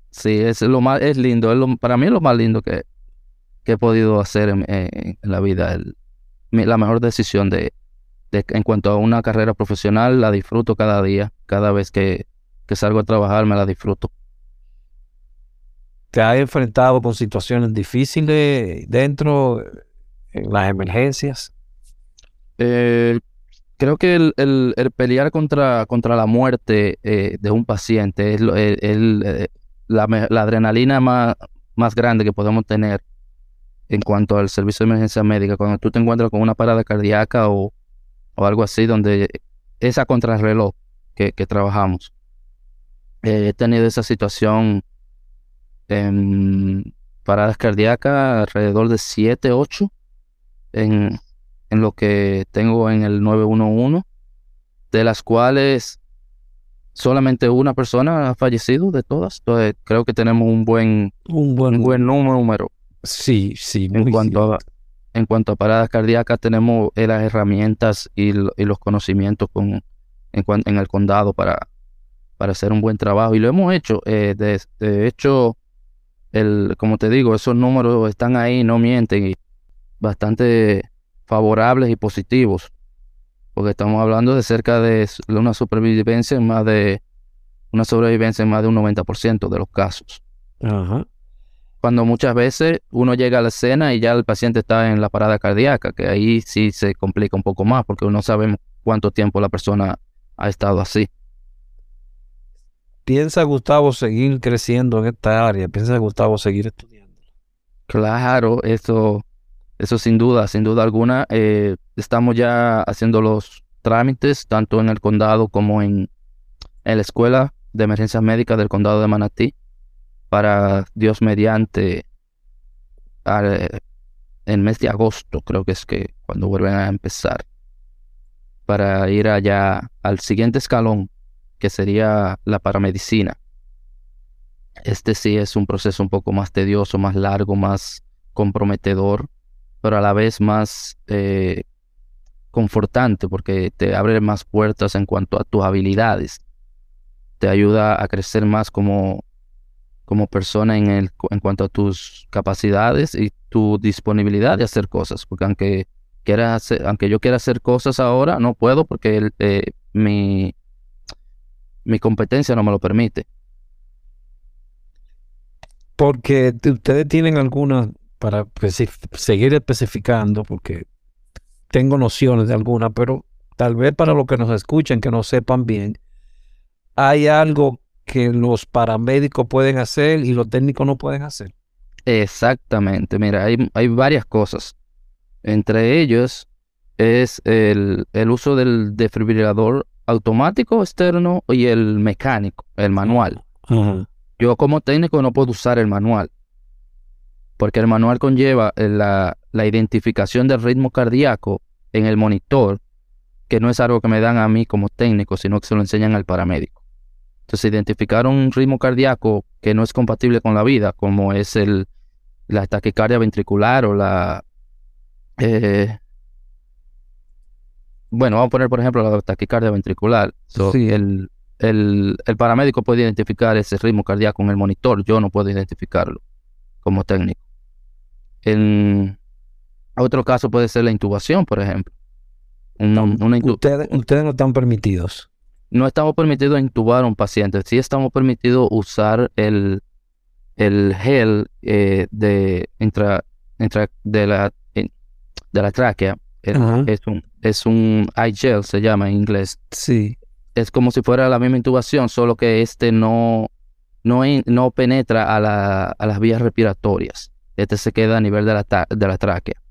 sí, es lo más, es lindo. Es para mí es lo más lindo que, que he podido hacer en, la vida. la mejor decisión de, en cuanto a una carrera profesional, la disfruto cada día, cada vez que, que salgo a trabajar me la disfruto. ¿Te has enfrentado con situaciones difíciles dentro, en las emergencias? Eh, creo que el, el, pelear contra, contra la muerte eh, de un paciente es el, eh, la, adrenalina más, más grande que podemos tener en cuanto al servicio de emergencia médica. Cuando tú te encuentras con una parada cardíaca o, o algo así, donde esa contrarreloj que, que trabajamos. He tenido esa situación en paradas cardíacas alrededor de 7, 8 en, en lo que tengo en el 911, de las cuales solamente una persona ha fallecido de todas. Entonces creo que tenemos un buen, un buen, buen número. Sí, sí. En cuanto a, en cuanto a paradas cardíacas, tenemos las herramientas y, los conocimientos con, en, el condado para, para hacer un buen trabajo. Y lo hemos hecho. Eh, de, hecho, el, como te digo, esos números están ahí, no mienten, y bastante favorables y positivos. Porque estamos hablando de cerca de una supervivencia en más de una sobrevivencia en más de un 90% de los casos. Ajá. cuando muchas veces uno llega a la escena y ya el paciente está en la parada cardíaca, que ahí sí se complica un poco más porque no sabemos cuánto tiempo la persona ha estado así. ¿Piensa Gustavo seguir creciendo en esta área? ¿Piensa Gustavo seguir estudiando? Claro, eso, eso sin duda, sin duda alguna. Eh, estamos ya haciendo los trámites tanto en el condado como en, la escuela de emergencias médicas del condado de Manatí para Dios mediante el mes de agosto, creo que es que cuando vuelven a empezar, para ir allá al siguiente escalón, que sería la paramedicina. Este sí es un proceso un poco más tedioso, más largo, más comprometedor, pero a la vez más eh, confortante porque te abre más puertas en cuanto a tus habilidades. Te ayuda a crecer más como, como persona en, el, en cuanto a tus capacidades y tu disponibilidad de hacer cosas. Porque aunque, quiera hacer, aunque yo quiera hacer cosas ahora, no puedo porque eh, mi, mi competencia no me lo permite. Porque ustedes tienen algunas, para seguir especificando, porque tengo nociones de algunas, pero tal vez para los que nos escuchen, que no sepan bien, hay algo que los paramédicos pueden hacer y los técnicos no pueden hacer. Exactamente, mira, hay, hay varias cosas. Entre ellos es el, el uso del defibrilador automático externo y el mecánico, el manual. Yo como técnico no puedo usar el manual, porque el manual conlleva la, la identificación del ritmo cardíaco en el monitor, que no es algo que me dan a mí como técnico, sino que se lo enseñan al paramédico. Entonces, identificar un ritmo cardíaco que no es compatible con la vida, como es el, la taquicardia ventricular o la... Eh, bueno, vamos a poner, por ejemplo, la taquicardia ventricular. sí. el, el, el, paramédico puede identificar ese ritmo cardíaco en el monitor, yo no puedo identificarlo como técnico. En, otro caso puede ser la intubación, por ejemplo. ustedes, no están permitidos. No estamos permitidos intubar a un paciente. Sí estamos permitidos usar el, el gel eh, de, intra, de, la, de la tráquea. Es un, es un eye gel, se llama en inglés. Sí. Es como si fuera la misma intubación, solo que este no, no, no penetra a, la, a las vías respiratorias. Este se queda a nivel de la, de la tráquea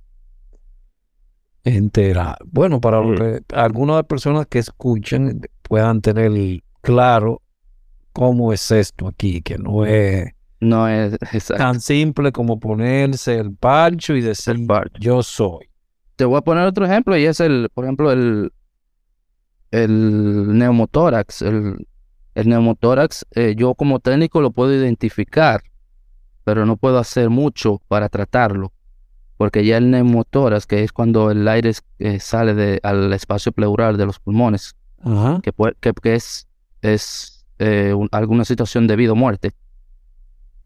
entera. Bueno, para que algunas personas que escuchan puedan tener claro cómo es esto aquí, que no es, no es tan simple como ponerse el parcho y decir yo soy. Te voy a poner otro ejemplo y es el, por ejemplo, el, el neumotórax. El, el neumotórax, eh, yo como técnico lo puedo identificar, pero no puedo hacer mucho para tratarlo porque ya el neumotórax, que es cuando el aire eh, sale de, al espacio pleural de los pulmones, que, que, es, es eh, alguna situación de vida o muerte,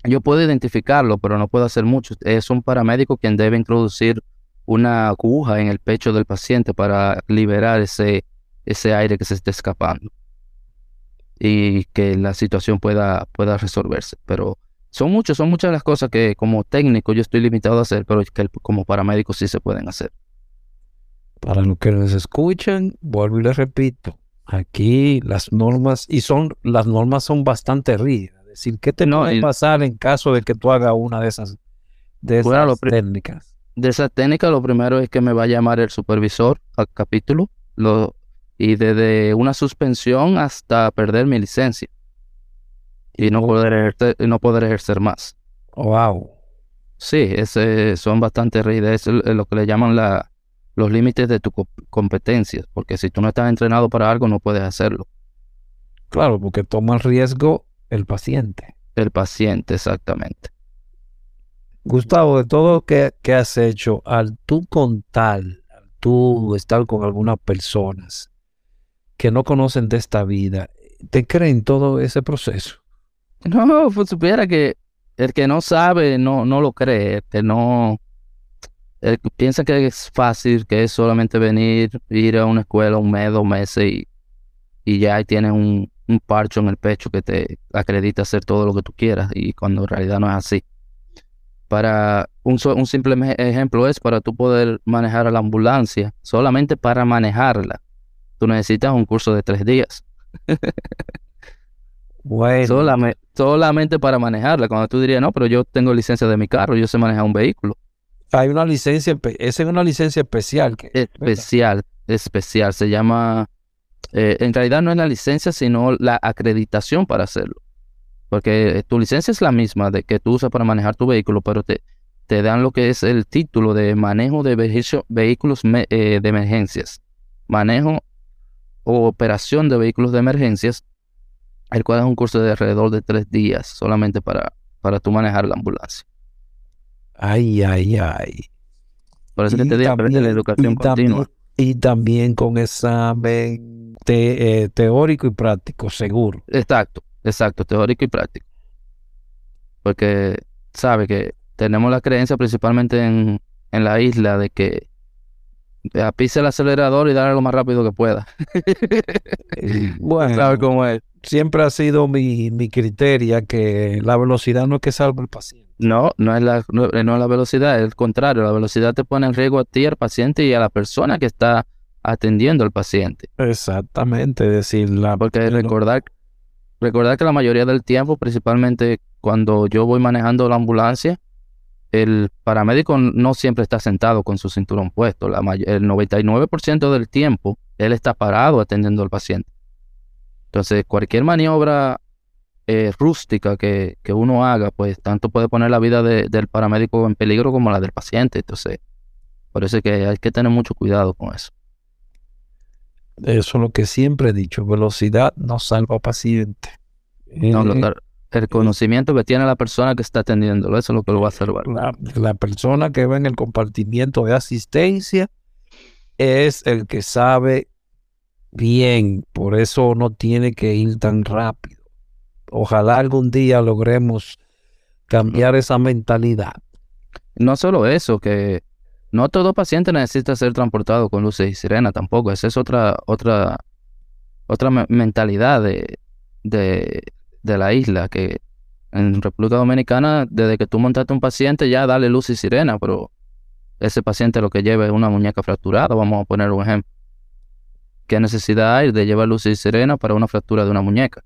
yo puedo identificarlo, pero no puedo hacer mucho. Es un paramédico quien debe introducir una aguja en el pecho del paciente para liberar ese, ese aire que se está escapando y que la situación pueda, pueda resolverse. Pero son muchos, son muchas las cosas que como técnico yo estoy limitado a hacer, pero que como paramédico sí se pueden hacer. Para los que nos escuchan, vuelvo y les repito, aquí las normas, y son, las normas son bastante rígidas. Es decir, ¿qué te puede pasar en caso de que tú hagas una de esas, de esas técnicas? De esas técnicas, lo primero es que me va a llamar el supervisor al capítulo, lo, y desde una suspensión hasta perder mi licencia y no poder ejercer, no poder ejercer más. Wow. Sí, ese, son bastante rígidos, es lo que le llaman la, los límites de tu competencia, porque si tú no estás entrenado para algo, no puedes hacerlo. Claro, porque toma el riesgo el paciente. El paciente, exactamente. Gustavo, de todo lo que, que has hecho, al tú contar, al tú estar con algunas personas que no conocen de esta vida, ¿te creen todo ese proceso? No, pues supiera que el que no sabe no, no lo cree, que no piensa que es fácil, que es solamente venir, ir a una escuela un mes, dos meses y, y ya tienes un, un parcho en el pecho que te acredita hacer todo lo que tú quieras y cuando en realidad no es así. para un, un simple ejemplo es para tú poder manejar a la ambulancia, solamente para manejarla, tú necesitas un curso de tres días. bueno. Solamente, solamente para manejarla. Cuando tú dirías, no, pero yo tengo licencia de mi carro, yo sé manejar un vehículo. Hay una licencia, esa es una licencia especial. Que, especial, especial. Se llama, eh, en realidad no es la licencia, sino la acreditación para hacerlo. Porque tu licencia es la misma de que tú usas para manejar tu vehículo, pero te, te dan lo que es el título de manejo de vehículos eh, de emergencias. Manejo o operación de vehículos de emergencias, el cual es un curso de alrededor de tres días solamente para, para tú manejar la ambulancia. Ay, ay, ay. Por eso que te digo, la educación continua. y también con examen eh, teórico y práctico, seguro. Exacto, exacto, teórico y práctico. Porque sabe que tenemos la creencia principalmente en, en la isla de que pise el acelerador y darle lo más rápido que pueda. bueno, ¿sabe cómo es? Siempre ha sido mi, mi criterio que la velocidad no es que salve el paciente. No, no es, la, no, es la velocidad, es el contrario. La velocidad te pone en riesgo a ti, al paciente y a la persona que está atendiendo al paciente. Exactamente, decir, la, porque recordar, recordar que la mayoría del tiempo, principalmente cuando yo voy manejando la ambulancia, el paramédico no siempre está sentado con su cinturón puesto. La el 99% del tiempo él está parado atendiendo al paciente. Entonces, cualquier maniobra eh, rústica que, uno haga, pues tanto puede poner la vida del paramédico en peligro como la del paciente. Entonces, es que hay que tener mucho cuidado con eso. Eso es lo que siempre he dicho, velocidad no salva paciente. No, eh, el conocimiento que tiene la persona que está atendiéndolo, eso es lo que lo va a salvar. La, persona que va en el compartimiento de asistencia es el que sabe bien, por eso no tiene que ir tan rápido. Ojalá algún día logremos cambiar esa mentalidad. No solo eso, que no todo paciente necesita ser transportado con luces y sirena tampoco. Esa es otra, otra, otra mentalidad de, de de la isla, que en República Dominicana, desde que tú montaste un paciente, ya dale luz y sirena, pero ese paciente lo que lleva es una muñeca fracturada, vamos a poner un ejemplo. ¿Qué necesidad hay de llevar luz y sirena para una fractura de una muñeca?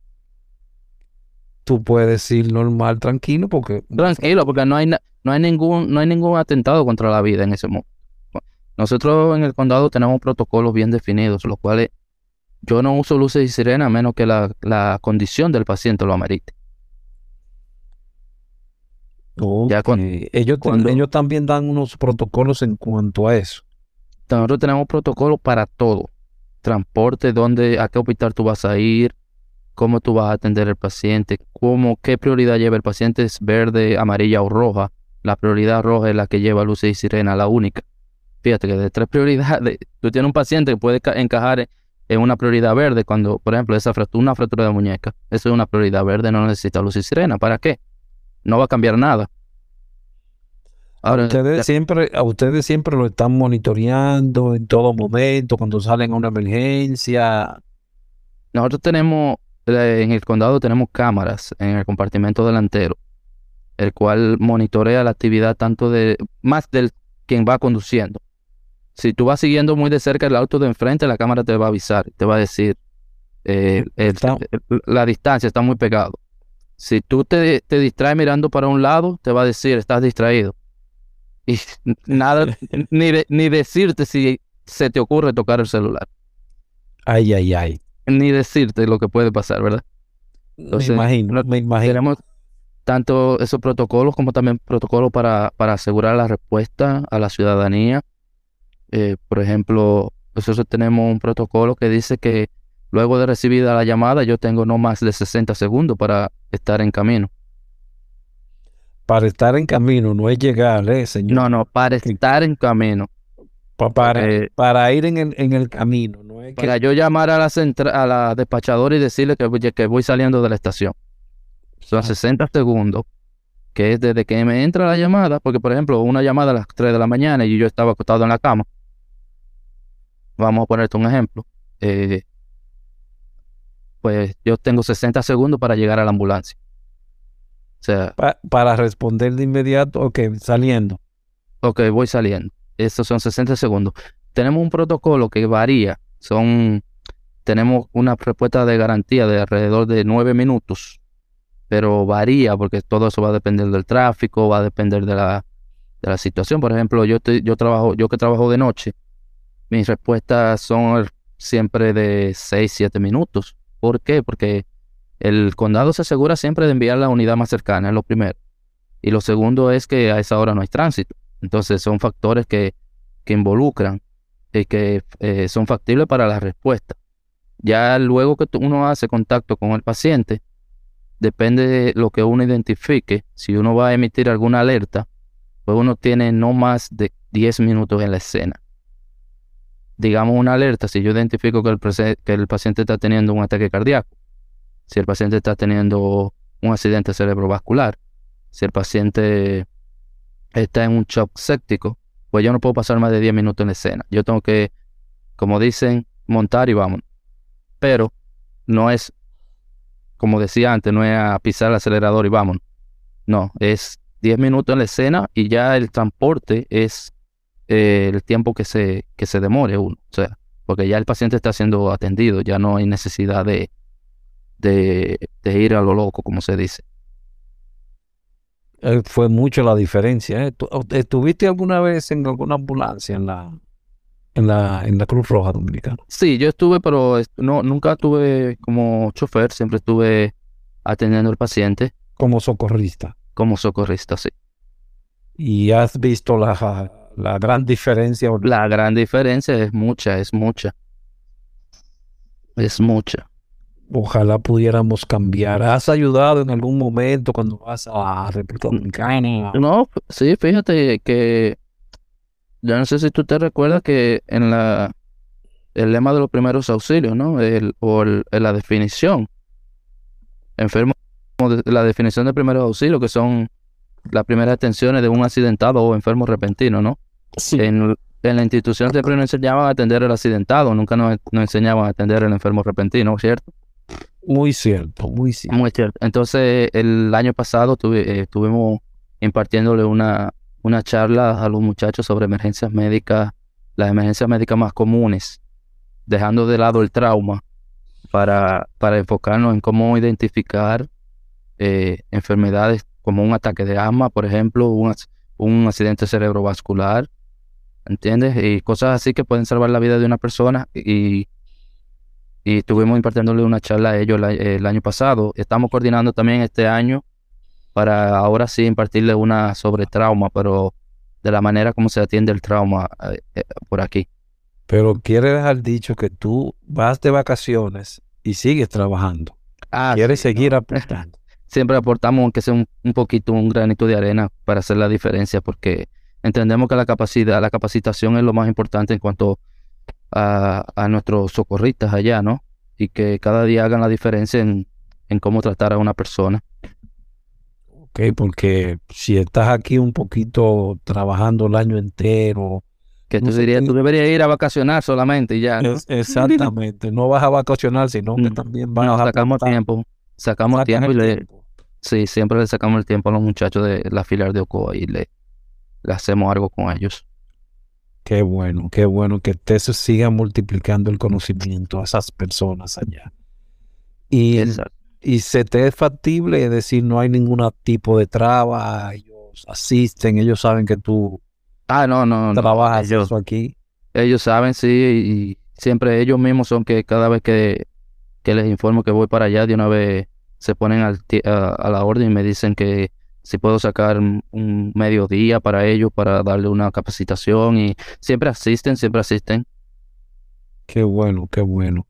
Tú puedes ir normal, tranquilo, porque... Tranquilo, porque no hay, no hay, ningún, no hay ningún atentado contra la vida en ese momento. Nosotros en el condado tenemos protocolos bien definidos, los cuales yo no uso luces y sirena a menos que la, condición del paciente lo amerite. Ya ellos, ellos también dan unos protocolos en cuanto a eso. Nosotros tenemos protocolos para todo. Transporte, dónde, a qué hospital tú vas a ir, cómo tú vas a atender al paciente, cómo, qué prioridad lleva el paciente, es verde, amarilla o roja. La prioridad roja es la que lleva luces y sirena, la única. Fíjate que de tres prioridades, tú tienes un paciente que puede encajar es una prioridad verde cuando, por ejemplo, esa fractura, una fractura de muñeca, eso es una prioridad verde, no necesita luz y sirena. ¿Para qué? No va a cambiar nada. Ahora, ustedes siempre, a ustedes siempre lo están monitoreando en todo momento, cuando salen a una emergencia. Nosotros tenemos, en el condado tenemos cámaras en el compartimento delantero, el cual monitorea la actividad tanto de, más del quien va conduciendo. Si tú vas siguiendo muy de cerca el auto de enfrente, la cámara te va a avisar, te va a decir, eh, la distancia está muy pegado. Si tú te, te, distraes mirando para un lado, te va a decir, estás distraído. Y nada, ni, ni decirte si se te ocurre tocar el celular. Ay, ay, ay. Ni decirte lo que puede pasar, ¿verdad? me imagino, me imagino. Tenemos tanto esos protocolos como también protocolos para, para asegurar la respuesta a la ciudadanía eh, por ejemplo, nosotros tenemos un protocolo que dice que luego de recibida la llamada yo tengo no más de 60 segundos para estar en camino. Para estar en camino, no es llegar, ¿eh, señor? No, no, para estar en camino. para, eh, para ir en el, en el camino. No es para yo llamar a la, a la despachadora y decirle que, que voy saliendo de la estación. Son 60 ah. segundos que es desde que me entra la llamada, porque por ejemplo, una llamada a las 3 de la mañana y yo estaba acostado en la cama, vamos a ponerte un ejemplo, eh, pues yo tengo 60 segundos para llegar a la ambulancia. sea, para responder de inmediato, ok, saliendo. Ok, voy saliendo. Estos son 60 segundos. Tenemos un protocolo que varía. Son, tenemos una respuesta de garantía de alrededor de 9 minutos, pero varía porque todo eso va a depender del tráfico, va a depender de la, de la situación. Por ejemplo, yo, yo trabajo, yo que trabajo de noche, mis respuestas son siempre de 6, 7 minutos. ¿Por qué? Porque el condado se asegura siempre de enviar la unidad más cercana, es lo primero. Y lo segundo es que a esa hora no hay tránsito. Entonces son factores que, que involucran y que eh, son factibles para la respuesta. Ya luego que uno hace contacto con el paciente, depende de lo que uno identifique. Si uno va a emitir alguna alerta, pues uno tiene no más de 10 minutos en la escena digamos, una alerta si yo identifico que el, que el paciente está teniendo un ataque cardíaco, si el paciente está teniendo un accidente cerebrovascular, si el paciente está en un shock séptico, pues yo no puedo pasar más de 10 minutos en la escena. Yo tengo que, como dicen, montar y vamos. Pero no es, como decía antes, no es a pisar el acelerador y vamos. No, es 10 minutos en la escena y ya el transporte es eh, el tiempo que se, que se demore uno. O sea, porque ya el paciente está siendo atendido, ya no hay necesidad de, de, ir a lo loco, como se dice. Eh, fue mucho la diferencia. ¿eh? ¿Estuviste alguna vez en alguna ambulancia en la, en la, en la Cruz Roja Dominicana? Sí, yo estuve, pero no, nunca estuve como chofer, siempre estuve atendiendo al paciente. Como socorrista. Como socorrista, sí. ¿Y has visto la, la gran diferencia. La gran diferencia es mucha, es mucha. Es mucha. Ojalá pudiéramos cambiar. ¿Has ayudado en algún momento cuando vas a República Dominicana? No, sí, fíjate que yo no sé si tú te recuerdas que en la el lema de los primeros auxilios, ¿no? El, o la definición. Enfermo, la definición de primeros auxilios, que son las primeras atenciones de un accidentado o enfermo repentino, ¿no? En, la institución siempre nos enseñaban a atender al accidentado, nunca nos, enseñaban a atender al enfermo repentino, ¿cierto? Muy cierto, muy cierto. Muy cierto. Entonces, el año pasado tuve, eh, estuvimos impartiéndole una, una charla a los muchachos sobre emergencias médicas, las emergencias médicas más comunes, dejando de lado el trauma para, para enfocarnos en cómo identificar eh, enfermedades como un ataque de asma, por ejemplo, un, un accidente cerebrovascular, ¿entiendes? Y cosas así que pueden salvar la vida de una persona y, y estuvimos impartiéndole una charla a ellos el, año pasado. Estamos coordinando también este año para ahora sí impartirle una sobre trauma, pero de la manera como se atiende el trauma eh, eh, por aquí. Pero quiere dejar dicho que tú vas de vacaciones y sigues trabajando. Ah, Quieres seguir aportando. Siempre aportamos, aunque sea un, un, poquito, un granito de arena para hacer la diferencia, porque entendemos que la capacidad, la capacitación es lo más importante en cuanto a, nuestros socorristas allá, ¿no? Y que cada día hagan la diferencia en, cómo tratar a una persona. Ok, porque si estás aquí un poquito trabajando el año entero. Que tú dirías, tú deberías ir a vacacionar solamente y ya. exactamente, no vas a vacacionar, sino que mm. también vas a sacamos tiempo, sacamos tiempo y le, sí, siempre le sacamos el tiempo a los muchachos de la filial de Ocoa y le, hacemos algo con ellos. Qué bueno, qué bueno que te siga multiplicando el conocimiento a esas personas allá. Y, y se te es factible, es decir, no hay ningún tipo de traba, ellos asisten, ellos saben que tú ah, no, no, trabajas eso aquí. Ellos saben, sí, y siempre ellos mismos son que cada vez que, que les informo que voy para allá, de una vez se ponen al a la orden y me dicen que si puedo sacar un mediodía para ellos, para darle una capacitación y siempre asisten, siempre asisten. Qué bueno, qué bueno.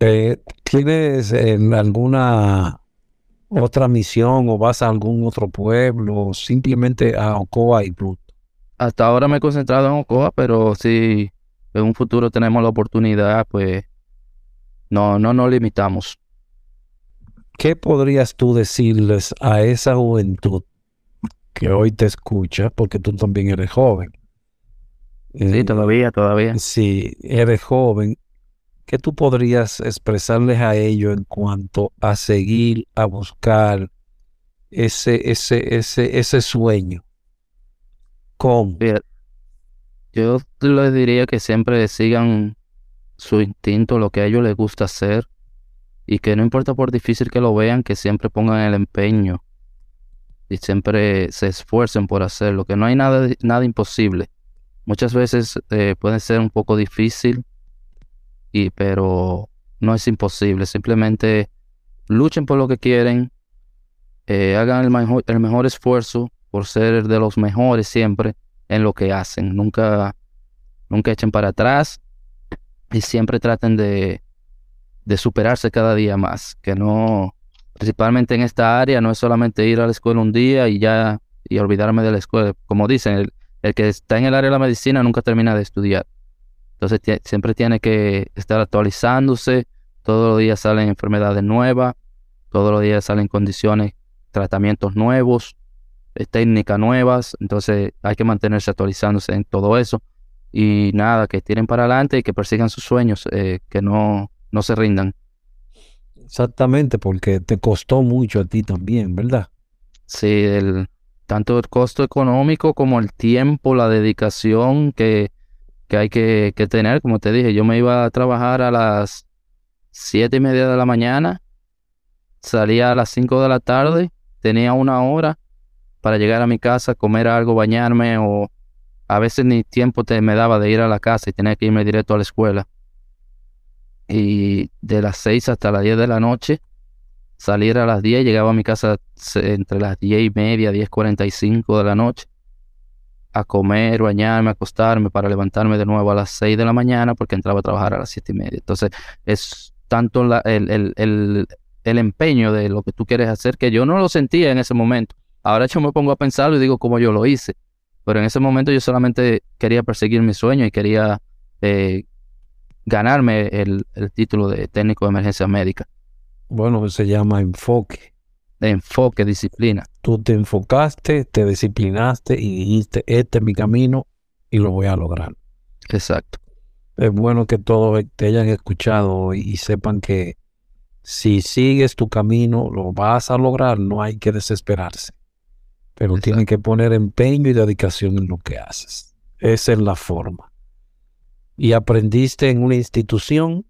Eh, ¿Tienes alguna otra misión o vas a algún otro pueblo o simplemente a Ocoa y punto? Hasta ahora me he concentrado en Ocoa, pero si en un futuro tenemos la oportunidad, pues no, no nos limitamos. ¿Qué podrías tú decirles a esa juventud que hoy te escucha, porque tú también eres joven? Sí, eh, todavía, todavía. Sí, eres joven. ¿Qué tú podrías expresarles a ellos en cuanto a seguir, a buscar ese, ese, ese, ese sueño? ¿Cómo? Yo les diría que siempre sigan su instinto, lo que a ellos les gusta hacer, y que no importa por difícil que lo vean, que siempre pongan el empeño y siempre se esfuercen por hacerlo, que no hay nada, nada imposible. Muchas veces eh, puede ser un poco difícil, y, pero no es imposible. Simplemente luchen por lo que quieren, eh, hagan el mejor, el mejor esfuerzo por ser de los mejores siempre en lo que hacen. Nunca, nunca echen para atrás y siempre traten de, de superarse cada día más. Que no, principalmente en esta área, no es solamente ir a la escuela un día y ya y olvidarme de la escuela. Como dicen, el, que está en el área de la medicina nunca termina de estudiar. Entonces siempre tiene que estar actualizándose. Todos los días salen enfermedades nuevas. Todos los días salen condiciones, tratamientos nuevos, eh, técnicas nuevas. Entonces hay que mantenerse actualizándose en todo eso. Y nada, que tiren para adelante y que persigan sus sueños, eh, que no, no se rindan. Exactamente, porque te costó mucho a ti también, ¿verdad? Sí, el, tanto el costo económico como el tiempo, la dedicación que, que hay que, que, tener. Como te dije, yo me iba a trabajar a las siete y media de la mañana, salía a las cinco de la tarde, tenía una hora para llegar a mi casa, comer algo, bañarme o a veces ni tiempo te, me daba de ir a la casa y tenía que irme directo a la escuela. Y de las seis hasta las diez de la noche salir a las 10, llegaba a mi casa entre las 10 y media, 10.45 de la noche, a comer, bañarme, acostarme para levantarme de nuevo a las 6 de la mañana porque entraba a trabajar a las 7 y media. Entonces es tanto el, el, el, el, empeño de lo que tú quieres hacer que yo no lo sentía en ese momento. Ahora yo me pongo a pensarlo y digo cómo yo lo hice. Pero en ese momento yo solamente quería perseguir mi sueño y quería eh, ganarme el, el título de técnico de emergencia médica. Bueno, se llama enfoque. Enfoque, disciplina. Tú te enfocaste, te disciplinaste y dijiste, este es mi camino y lo voy a lograr. Exacto. Es bueno que todos te hayan escuchado y, sepan que si sigues tu camino, lo vas a lograr, no hay que desesperarse. Pero tienes que poner empeño y dedicación en lo que haces. Esa es la forma. Y aprendiste en una institución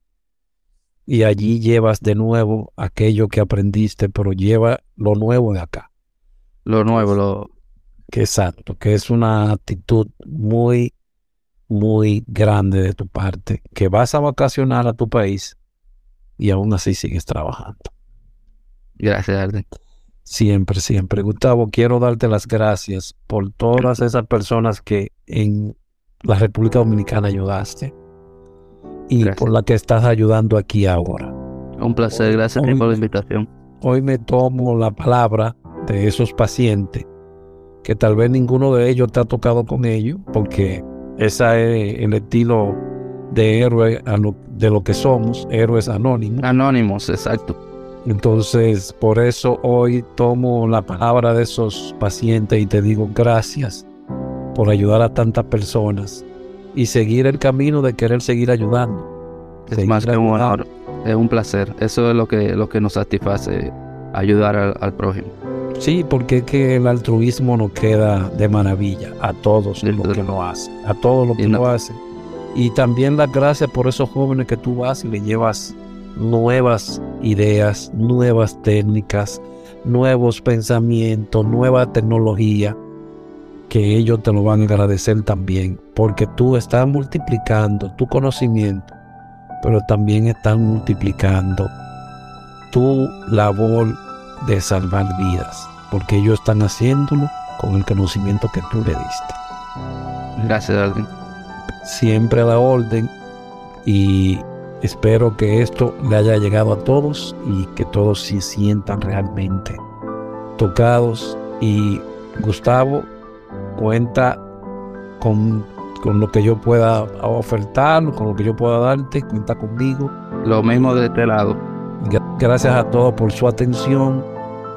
y allí llevas de nuevo aquello que aprendiste, pero lleva lo nuevo de acá. Lo nuevo, lo... Que exacto, que es una actitud muy, muy grande de tu parte, que vas a vacacionar a tu país y aún así sigues trabajando. Gracias, Arden. Siempre, siempre. Gustavo, quiero darte las gracias por todas esas personas que en la República Dominicana ayudaste y por la que estás ayudando aquí ahora. Un placer, gracias por la invitación. Hoy me tomo la palabra de esos pacientes que tal vez ninguno de ellos te ha tocado con ellos, porque ese es el estilo de héroe de lo que somos, héroes anónimos. Anónimos, exacto. Entonces, por eso hoy tomo la palabra de esos pacientes y te digo gracias por ayudar a tantas personas y seguir el camino de querer seguir ayudando. Es más que un honor, es un placer. Eso es lo que, lo que nos satisface, ayudar al, prójimo. Sí, porque es que el altruismo nos queda de maravilla a todos lo que lo hace, a todos lo que lo hace. Y también las gracias por esos jóvenes que tú vas y le llevas nuevas ideas, nuevas técnicas, nuevos pensamientos, nueva tecnología que ellos te lo van a agradecer también, porque tú estás multiplicando tu conocimiento, pero también estás multiplicando tu labor de salvar vidas, porque ellos están haciéndolo con el conocimiento que tú le diste. Gracias, Alvin. Siempre a la orden y espero que esto le haya llegado a todos y que todos se sientan realmente tocados. Y Gustavo, cuenta con, lo que yo pueda ofertar, con lo que yo pueda darte, cuenta conmigo. Lo mismo de este lado. Gracias a todos por su atención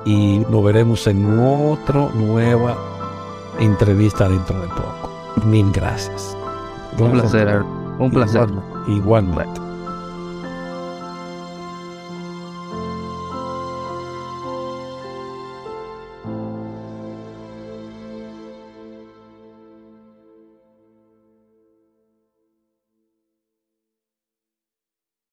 y nos veremos en otra nueva entrevista dentro de poco. Mil gracias. Un placer, un placer. igualmente.